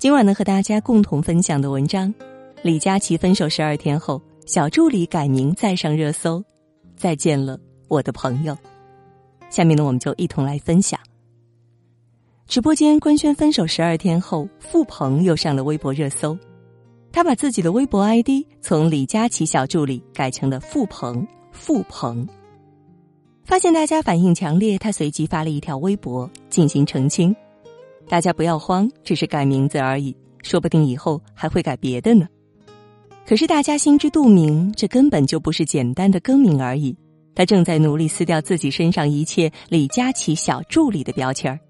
今晚呢，和大家共同分享的文章：李佳琦分手十二天后，小助理改名再上热搜。再见了，我的朋友。下面呢，我们就一同来分享。直播间官宣分手十二天后，付鹏又上了微博热搜。他把自己的微博 ID 从李佳琦小助理改成了付鹏，付鹏。发现大家反应强烈，他随即发了一条微博进行澄清。大家不要慌，只是改名字而已，说不定以后还会改别的呢。可是大家心知肚明，这根本就不是简单的更名而已。他正在努力撕掉自己身上一切李佳琦小助理的标签儿。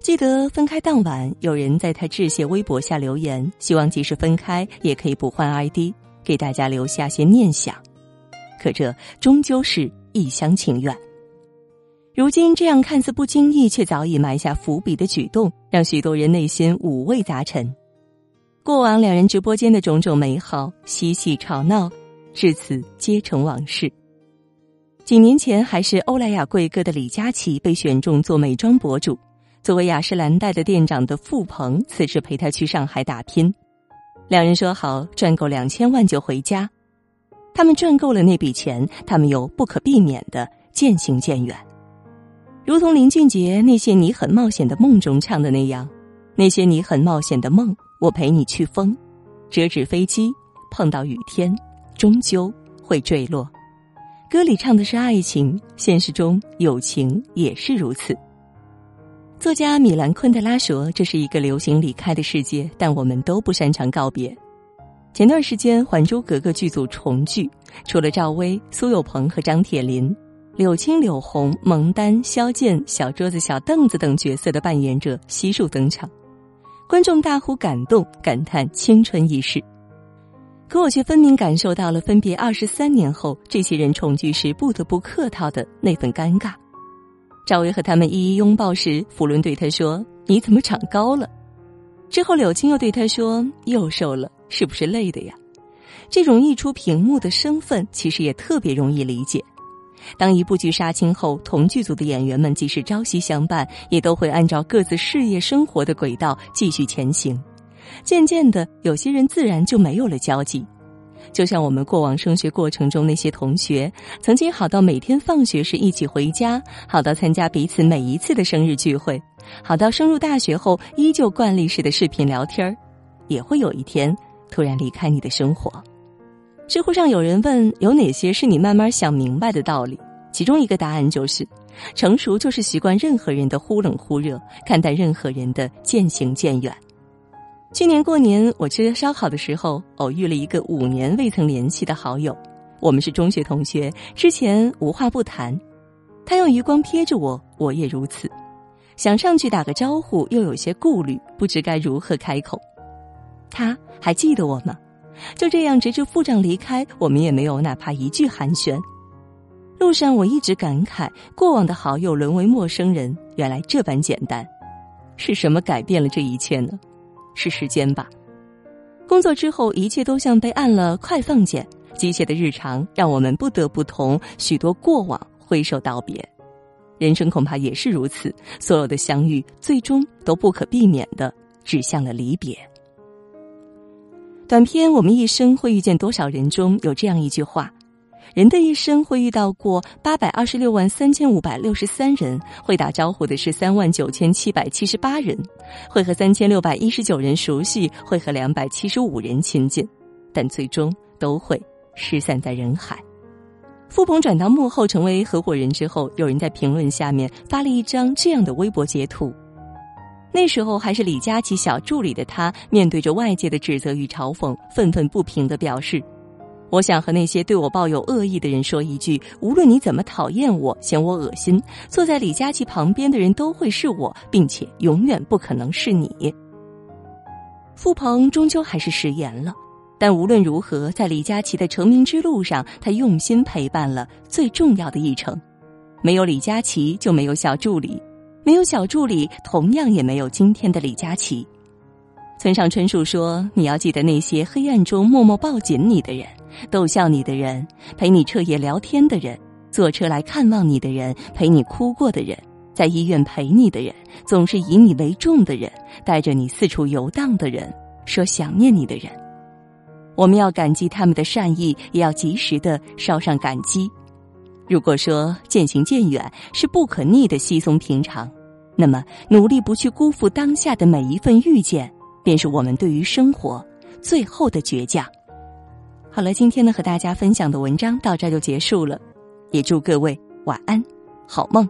记得分开当晚，有人在他致谢微博下留言，希望即使分开也可以不换 ID，给大家留下些念想。可这终究是一厢情愿。如今这样看似不经意却早已埋下伏笔的举动，让许多人内心五味杂陈。过往两人直播间的种种美好、嬉戏吵闹，至此皆成往事。几年前还是欧莱雅贵哥的李佳琦被选中做美妆博主，作为雅诗兰黛的店长的付鹏此时陪他去上海打拼，两人说好赚够两千万就回家。他们赚够了那笔钱，他们又不可避免的渐行渐远。如同林俊杰那些你很冒险的梦中唱的那样，那些你很冒险的梦，我陪你去疯，折纸飞机碰到雨天，终究会坠落。歌里唱的是爱情，现实中友情也是如此。作家米兰昆德拉说：“这是一个流行离开的世界，但我们都不擅长告别。”前段时间，《还珠格格》剧组重聚，除了赵薇、苏有朋和张铁林。柳青、柳红、蒙丹、萧剑、小桌子、小凳子等角色的扮演者悉数登场，观众大呼感动，感叹青春易逝。可我却分明感受到了分别二十三年后这些人重聚时不得不客套的那份尴尬。赵薇和他们一一拥抱时，福伦对他说：“你怎么长高了？”之后，柳青又对他说：“又瘦了，是不是累的呀？”这种溢出屏幕的身份，其实也特别容易理解。当一部剧杀青后，同剧组的演员们即使朝夕相伴，也都会按照各自事业生活的轨道继续前行。渐渐的，有些人自然就没有了交集。就像我们过往升学过程中那些同学，曾经好到每天放学时一起回家，好到参加彼此每一次的生日聚会，好到升入大学后依旧惯例式的视频聊天儿，也会有一天突然离开你的生活。知乎上有人问：“有哪些是你慢慢想明白的道理？”其中一个答案就是：成熟就是习惯任何人的忽冷忽热，看待任何人的渐行渐远。去年过年，我吃烧烤的时候，偶遇了一个五年未曾联系的好友。我们是中学同学，之前无话不谈。他用余光瞥着我，我也如此。想上去打个招呼，又有些顾虑，不知该如何开口。他还记得我吗？就这样，直至副长离开，我们也没有哪怕一句寒暄。路上，我一直感慨，过往的好友沦为陌生人，原来这般简单。是什么改变了这一切呢？是时间吧。工作之后，一切都像被按了快放键，机械的日常让我们不得不同许多过往挥手道别。人生恐怕也是如此，所有的相遇，最终都不可避免的指向了离别。短片《我们一生会遇见多少人》中有这样一句话：“人的一生会遇到过八百二十六万三千五百六十三人，会打招呼的是三万九千七百七十八人，会和三千六百一十九人熟悉，会和两百七十五人亲近，但最终都会失散在人海。”付鹏转到幕后成为合伙人之后，有人在评论下面发了一张这样的微博截图。那时候还是李佳琦小助理的他，面对着外界的指责与嘲讽，愤愤不平的表示：“我想和那些对我抱有恶意的人说一句，无论你怎么讨厌我、嫌我恶心，坐在李佳琦旁边的人都会是我，并且永远不可能是你。”付鹏终究还是食言了，但无论如何，在李佳琦的成名之路上，他用心陪伴了最重要的一程。没有李佳琦，就没有小助理。没有小助理，同样也没有今天的李佳琦。村上春树说：“你要记得那些黑暗中默默抱紧你的人，逗笑你的人，陪你彻夜聊天的人，坐车来看望你的人，陪你哭过的人，在医院陪你的人，总是以你为重的人，带着你四处游荡的人，说想念你的人。我们要感激他们的善意，也要及时的捎上感激。如果说渐行渐远是不可逆的稀松平常，那么努力不去辜负当下的每一份遇见，便是我们对于生活最后的倔强。好了，今天呢和大家分享的文章到这就结束了，也祝各位晚安，好梦。